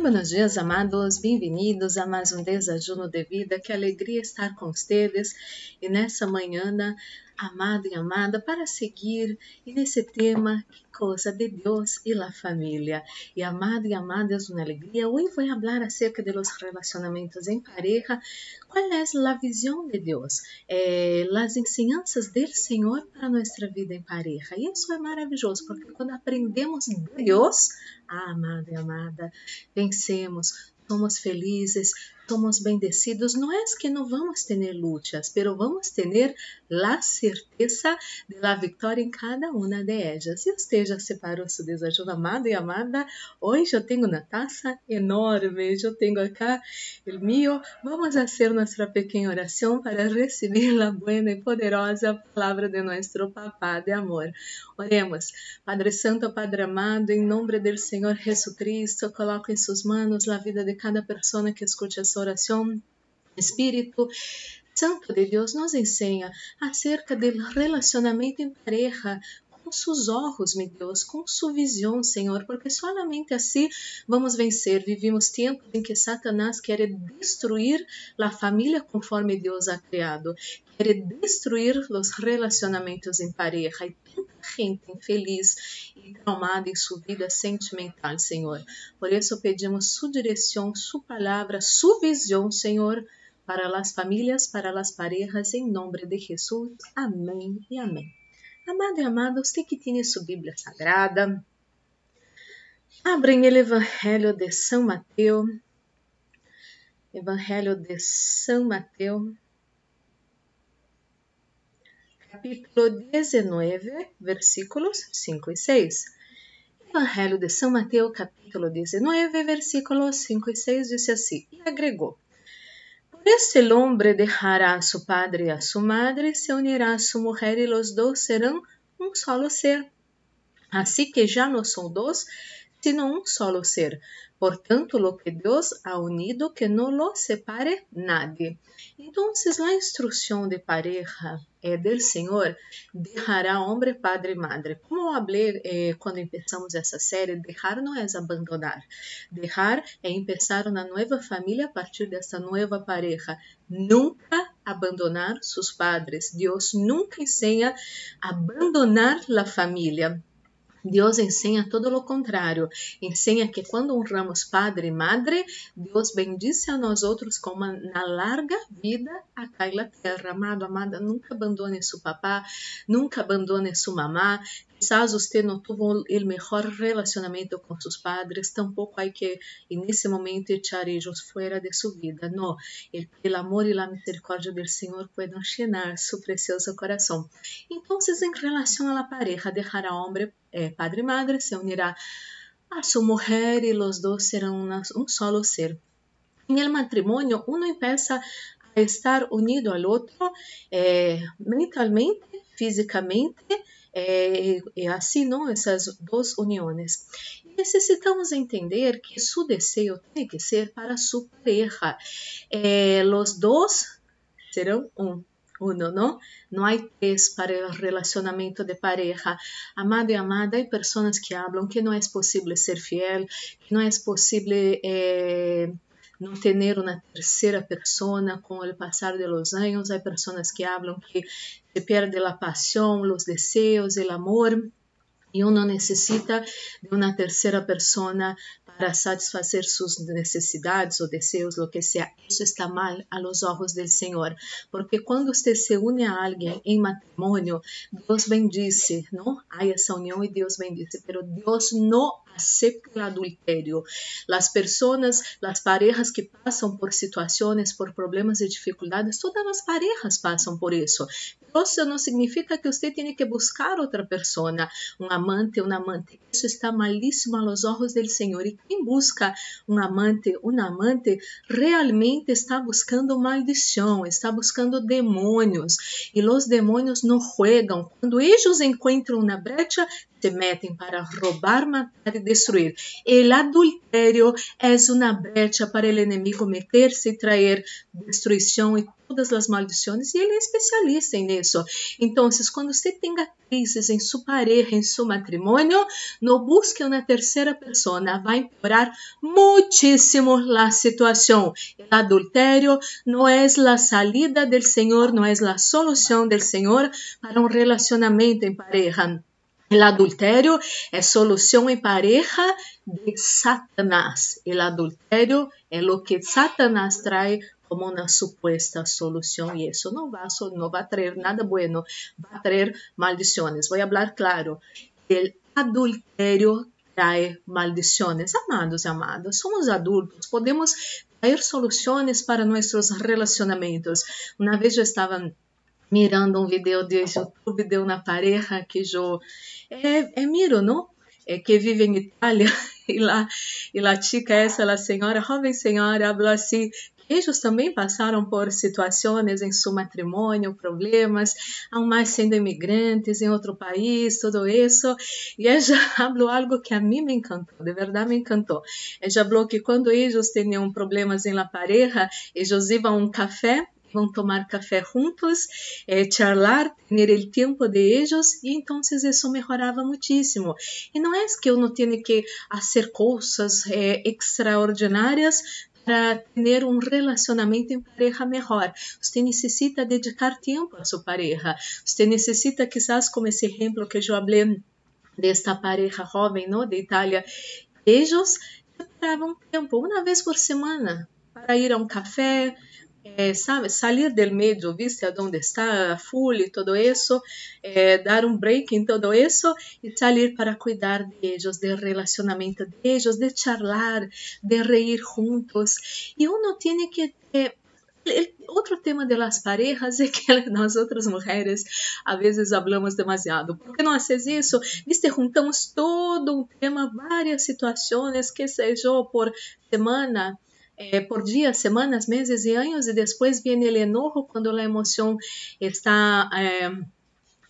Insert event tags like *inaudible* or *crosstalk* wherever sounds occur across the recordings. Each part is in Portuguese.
Muy buenos dias, amados. Bem-vindos a mais um desajuno de vida. Que alegria estar com vocês e nessa manhã, amado e amada, para seguir nesse tema, que coisa de Deus e a família. E amado e amada, é uma alegria. Hoje vou falar acerca de los relacionamentos em pareja. Qual é a visão de Deus? Eh, as ensinanças do Senhor para nossa vida em pareja. E isso é maravilhoso, porque quando aprendemos de Deus, ah, amado e amada, vencemos, somos felizes, somos bendecidos, no es que no vamos a tener luchas, pero vamos a tener la certeza de la victoria en cada una de ellas. E usted já separou seu desajuno, amado e amada? Hoje eu tenho uma taça enorme, eu tenho acá o mío. Vamos fazer nossa pequena oração para receber a buena e poderosa palavra de nosso Papá de amor. Oremos. Padre Santo, Padre amado, em nome do Senhor Jesus Cristo, coloco em suas mãos a vida de cada pessoa que escute a oração. Espírito Santo de Deus nos ensina acerca do relacionamento em pareja, com seus olhos, meu Deus, com sua visão, Senhor, porque solamente assim vamos vencer. Vivimos tempos em que Satanás quer destruir a família conforme Deus a criado, quer destruir os relacionamentos em pareja e tanta gente infeliz e traumada em sua vida sentimental, Senhor. Por isso pedimos sua direção, sua palavra, sua visão, Senhor, para as famílias, para as parejas, em nome de Jesus. Amém e amém. Amado e amada, você que tem sua Bíblia Sagrada, abrem o Evangelho de São Mateus, Evangelho de São Mateus, capítulo 19, versículos 5 e 6. Evangelho de São Mateus, capítulo 19, versículos 5 e 6, disse assim, e agregou, Este hombre dejará a su padre y a su madre, se unirá a su mujer y los dos serán un solo ser. Así que ya no son dos, sino un solo ser. Por tanto, lo que Deus ha unido, que no lo separe nadie. Entonces, la instrucción de pareja é del Senhor, dejará homem, padre madre. Como eu eh, quando começamos essa série, dejar não é abandonar. Dejar é empezar uma nova família a partir dessa nova pareja. Nunca abandonar seus padres. Deus nunca ensina abandonar a família. Deus ensina todo o contrário. Ensina que quando honramos padre e madre, Deus bendice a nós outros com uma na larga vida acá na terra. Amado, amada, nunca abandone seu papá, nunca abandone sua mamá. Quizás você não teve o melhor relacionamento com seus padres, tampouco há que, nesse momento, echar eles fora de sua vida. Não, o amor e a misericórdia do Senhor podem llenar seu precioso coração. Então, em relação à pareja, deixará homem eh, padre y madre, se unirá a su mujer y los dos serán una, un solo ser. En el matrimonio uno empieza a estar unido al otro eh, mentalmente, físicamente, eh, e assim, não? Essas duas uniões. Necessitamos entender que seu desejo tem que ser para sua pareja. Eh, os dois serão um uno, ¿no? No hay tres para el relacionamiento de pareja. Amado y amada, hay personas que hablan que no es posible ser fiel, que no es posible eh, no tener una tercera persona con el pasar de los años. Hay personas que hablan que se pierde la pasión, los deseos, el amor. E uno necessita de uma terceira pessoa para satisfazer suas necessidades ou desejos, o que seja. Isso está mal a los del Senhor, porque quando você se une a alguém em matrimônio, Deus bendice, não? Há essa união e Deus bendice, pero Deus não acepta o adultério. As pessoas, as parejas que passam por situações, por problemas e dificuldades, todas as parejas passam por isso. Isso não significa que você tem que buscar outra pessoa, um amante, um amante. Isso está malíssimo aos olhos do Senhor. E quem busca um amante, um amante, realmente está buscando maldição, está buscando demônios. E os demônios não jogam. Quando eles encontram uma brecha, se metem para roubar, matar e destruir. O adultério é uma brecha para o inimigo meter-se e trazer destruição e todas as maldições, e ele é especialista nisso. Então, quando você tenha crises em sua pareja, em seu matrimônio, não busque uma terceira pessoa, vai empeorar muitíssimo a situação. O adultério não é a salida do Senhor, não é a solução do Senhor para um relacionamento em pareja. O adultério é solução em pareja de Satanás. O adultério é o que Satanás traz como uma supuesta solução e isso não vai, trazer nada bueno, vai trazer maldições. Vou falar claro, o adultério traz maldições. Amados e amadas, somos adultos, podemos trazer soluções para nossos relacionamentos. Uma vez eu estava mirando um vídeo de YouTube de uma pareja que eu é, é miro, não? É que vive em Itália *laughs* e lá e lá chica essa, a senhora, jovem senhora, falou assim eles também passaram por situações em seu matrimônio, problemas, aún mais sendo imigrantes em outro país, tudo isso. E ela *laughs* falou algo que a mim me encantou, de verdade me encantou. Ela falou que quando eles tinham problemas em la pareja, eles iam a um café vão tomar café juntos, eh, charlar, ter o tempo de eles e então isso melhorava muitíssimo. E não é que eu não tenho que fazer coisas eh, extraordinárias para ter um relacionamento em pareja melhor. Você necessita dedicar tempo a sua pareja. Você necessita, quizás, como esse exemplo que eu falei desta pareja jovem, não, de Itália, eles separavam tempo, uma vez por semana, para ir a um café, é, sabe, sair do meio, viste onde está full e todo isso, é, dar um break em todo isso e sair para cuidar de relacionamento de eles, de charlar, de reír juntos. E uno tem que é, outro tema de las parejas é que *laughs* nós outras mulheres às vezes falamos demasiado. Por que não haces isso? Viste, juntamos todo um tema, várias situações, que seja por semana, eh, por días, semanas, meses y años y después viene el enojo cuando la emoción está eh,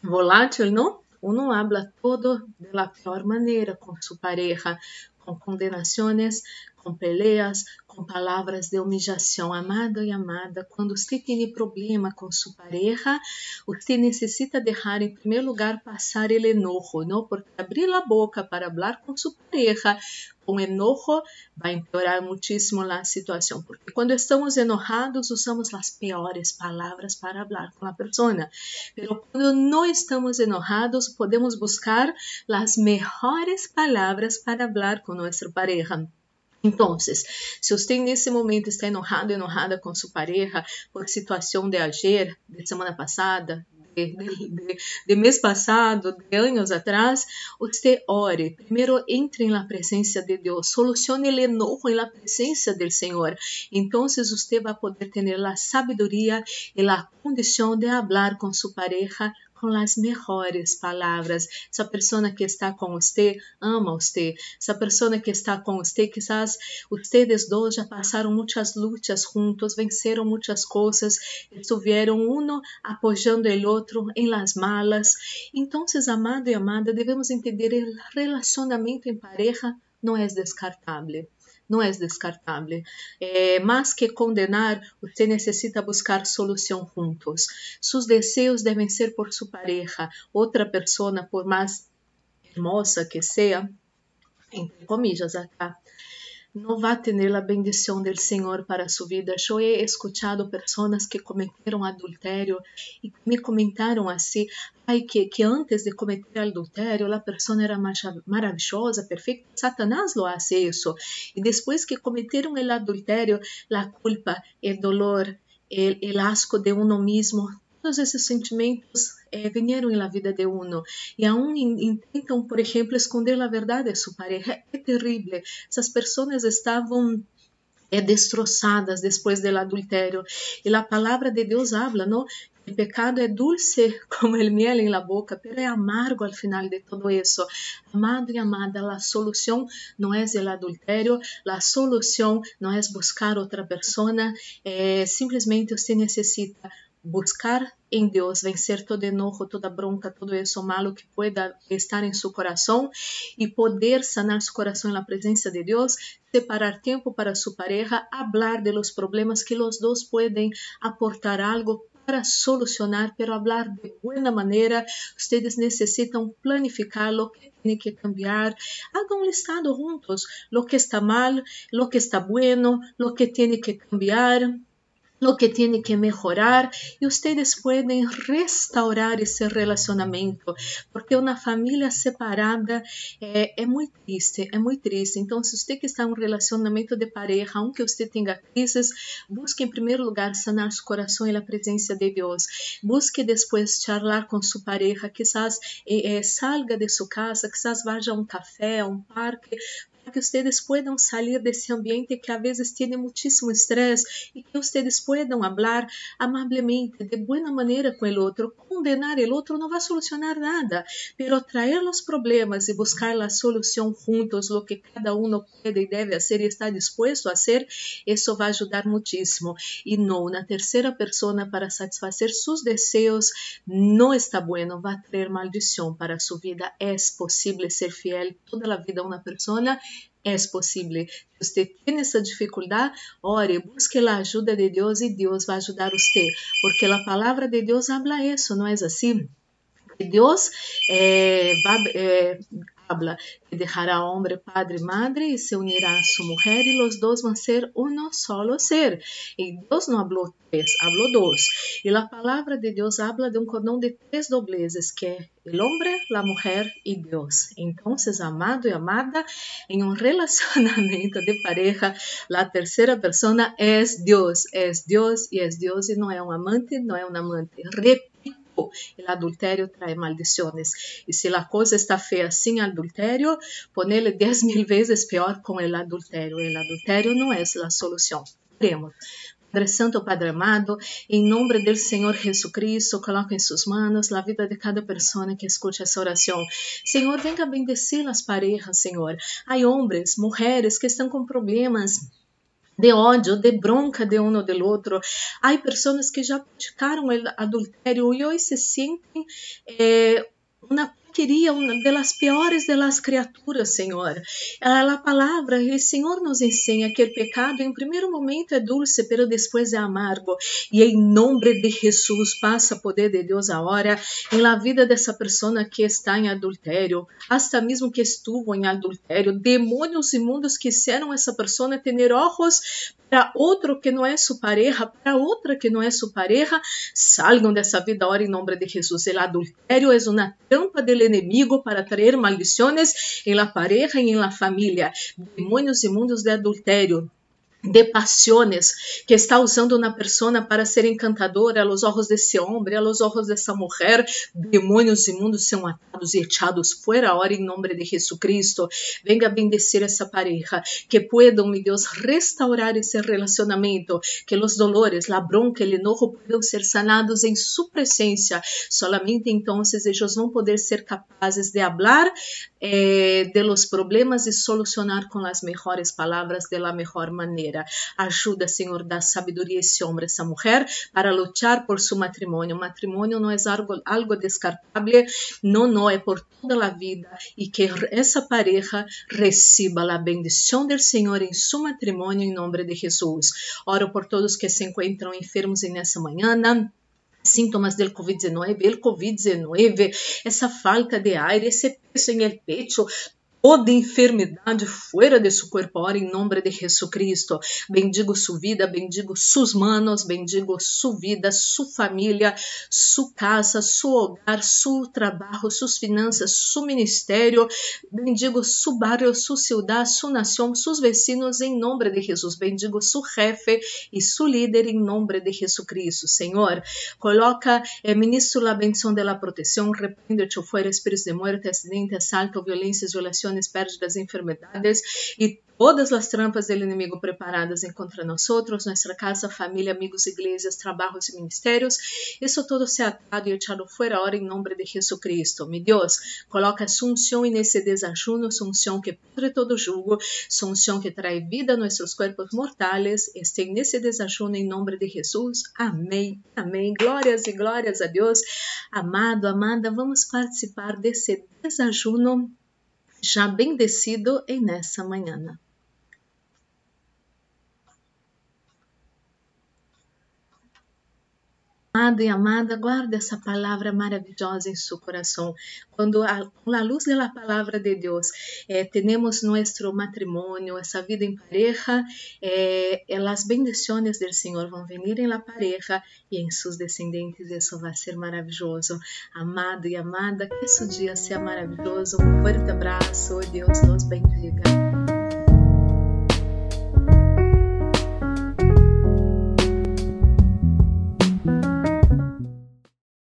volátil, ¿no? Uno habla todo de la peor manera con su pareja, com condenações, com peleas, com palavras de humilhação. Amado e amada, quando você tem problema com sua pareja, você necessita deixar em primeiro lugar passar o enojo, não? Porque abrir a boca para falar com sua pareja com enojo vai empeorar muitíssimo a situação, porque quando estamos enojados usamos as piores palavras para falar com a pessoa, mas quando não estamos enojados podemos buscar as melhores palavras para falar com nossa pareja. Então, se você nesse momento está enojado, enojada com sua pareja por situação de ayer, de semana passada, de, de, de, mês passado, de anos atrás, você ore. Primeiro, entre na presença de Deus, solucione o enojo na presença do Senhor. Então, você vai poder ter a sabedoria e a condição de falar com sua pareja com as melhores palavras. Essa pessoa que está com você ama você. Essa pessoa que está com você, quizás ustedes dois já passaram muitas lutas juntos, venceram muitas coisas, estiveram um apoiando o outro em las malas. Então, amado e amada, devemos entender o relacionamento em pareja não é descartável não é descartável. É, mais que condenar, você necessita buscar solução juntos. Seus desejos devem ser por sua pareja, outra pessoa, por mais hermosa que seja, entre comillas acá, vai ter a bendição do Senhor para sua vida. Eu he escuchado pessoas que cometeram adultério e me comentaram assim, que, que antes de cometer adultério a pessoa era maravilhosa, perfeita. Satanás lo hace isso. E depois que cometeram o adultério, a culpa, o dolor, o asco de uno mesmo, todos esses sentimentos eh, vieram na vida de uno e aún intentam, por exemplo, esconder a verdade de sua pareja. É terrível. Essas pessoas estavam é, destroçadas depois do adultério. E a palavra de Deus habla, não? O pecado é dulce *laughs* como el miel em la boca, pero é amargo al final de todo isso. Amado e amada, a solução não é o adultério, a solução não é buscar outra pessoa, é, simplesmente você necessita buscar em Deus, vencer todo enojo, toda bronca, todo isso malo que pueda estar em seu coração e poder sanar seu coração na presença de Deus, separar tempo para sua pareja, hablar de los problemas que os dois podem aportar algo para solucionar, pero hablar de buena manera. Ustedes necesitan planificar lo que tiene que cambiar. Hagan un listado juntos, lo que está mal, lo que está bueno, lo que tiene que cambiar lo que tiene que mejorar y ustedes pueden restaurar ese relacionamiento, porque una familia separada é, é muito triste, é muito triste. Se você que está em um relacionamento de pareja, aunque você tenha crises, busque em primeiro lugar sanar seu coração e a presença de Deus. Busque depois charlar com sua pareja, quizás eh, salga de sua casa, quizás vá a um café, a um parque, que ustedes puedan salir de ese ambiente que a veces tiene muchísimo estrés y que ustedes puedan hablar amablemente, de buena manera con el otro. Condenar el otro no va a solucionar nada, pero traer los problemas y buscar la solución juntos, lo que cada uno puede y debe hacer y está dispuesto a hacer, eso va a ayudar muchísimo. Y no, una tercera persona para satisfacer sus deseos no está bueno, va a traer maldición para su vida. Es posible ser fiel toda la vida a una persona é possível. Se você tem essa dificuldade, ore, busque a ajuda de Deus e Deus vai ajudar você, porque a palavra de Deus habla isso, não é assim? Deus é, vai, é, habla que dejará hombre, padre, madre y se unirá a su mujer y los dos van a ser uno solo ser. Y Dios no habló tres, habló dos. Y la palabra de Dios habla de un cordón de tres dobleces que el hombre, la mujer y Dios. Entonces, amado y amada, en un *laughs* relacionamiento de pareja, la tercera persona es Dios, es Dios y es Dios y no es un amante, no es un amante. Repito, el adulterio trae maldiciones. Y si la cosa está fea sin adulterio, ponele diez *laughs* mil veces peor con el adulterio. El adulterio no es la solución. Oremos. Padre Santo, Padre amado, em nome do Senhor Jesucristo, coloco em suas manos a vida de cada pessoa que escute essa oração. Senhor, venga bendecir as parejas, Senhor. Há homens, mulheres que estão com problemas de ódio, de bronca de um ou do outro. Há pessoas que já praticaram o adultério e hoje se sentem eh, uma queria uma das piores das criaturas, Senhor. A palavra, o Senhor nos ensina que o pecado, em primeiro momento, é dulce, pero depois é amargo. E em nome de Jesus, passa poder de Deus agora em la vida dessa pessoa que está em adultério, hasta mesmo que estuvo em adultério. Demônios imundos quiseram essa pessoa ter olhos para outro que não é sua pareja, para outra que não é sua pareja, salgam dessa vida agora em nome de Jesus. O adultério é uma trampa del enemigo para traer maldiciones en la pareja y en la familia, demonios inmundos de adulterio, de passiones que está usando uma persona para ser encantadora aos olhos desse homem, aos olhos dessa mulher, demônios imundos são atados e echados fora hora em nome de Jesucristo. Venga bendecir essa pareja, que puedan, meu Deus, restaurar esse relacionamento, que os dolores, a bronca, o enojo puedan ser sanados em sua presença. Solamente então eles vão poder ser capazes de hablar eh, de los problemas e solucionar com as melhores palavras de la mejor maneira. Ajuda, Senhor, da sabedoria esse homem, essa mulher, para lutar por seu matrimônio. Matrimônio não é algo, algo descartável, não, não, é por toda a vida. E que essa pareja receba a bendição do Senhor em seu matrimônio, em nome de Jesus. Oro por todos que se encontram enfermos nessa manhã síntomas do Covid-19, o Covid-19, essa falta de ar, esse peso em el pecho, toda enfermidade fora de seu ahora em nome de Jesucristo. Bendigo sua vida, bendigo sus manos, bendigo sua vida, sua família, sua casa, seu hogar, seu trabalho, suas finanças, seu ministério. Bendigo seu barrio, sua cidade, sua nação, seus vecinos em nome de Jesus. Bendigo seu jefe e seu líder em nome de Jesucristo. Senhor, coloca, eh, ministro, a bendição da proteção, repreende-te fora espíritos de morte, acidente, assalto, violências, violações tribulações, pérdidas, enfermedades e todas as trampas do inimigo preparadas contra nós, nossa casa, família, amigos, igrejas, trabalhos e ministérios. Isso todo se atado e echado fora agora em nome de Jesus Cristo. Meu Deus, coloca sua unção nesse desajuno, sua unção que pudre todo jugo, sua unção que traz vida a nossos corpos mortais. Este nesse desajuno em nome de Jesus. Amém. Amém. Glórias e glórias a Deus. Amado, amada, vamos participar desse desajuno já bendecido em nessa manhã. Amado e amada, guarde essa palavra maravilhosa em seu coração. Quando a, com a luz da palavra de Deus eh, temos nosso matrimônio, essa vida em pareja, eh, as bendições do Senhor vão vir em la pareja e em seus descendentes. Isso vai ser maravilhoso. Amado e amada, que esse dia seja maravilhoso. Um forte abraço. Deus nos bendiga.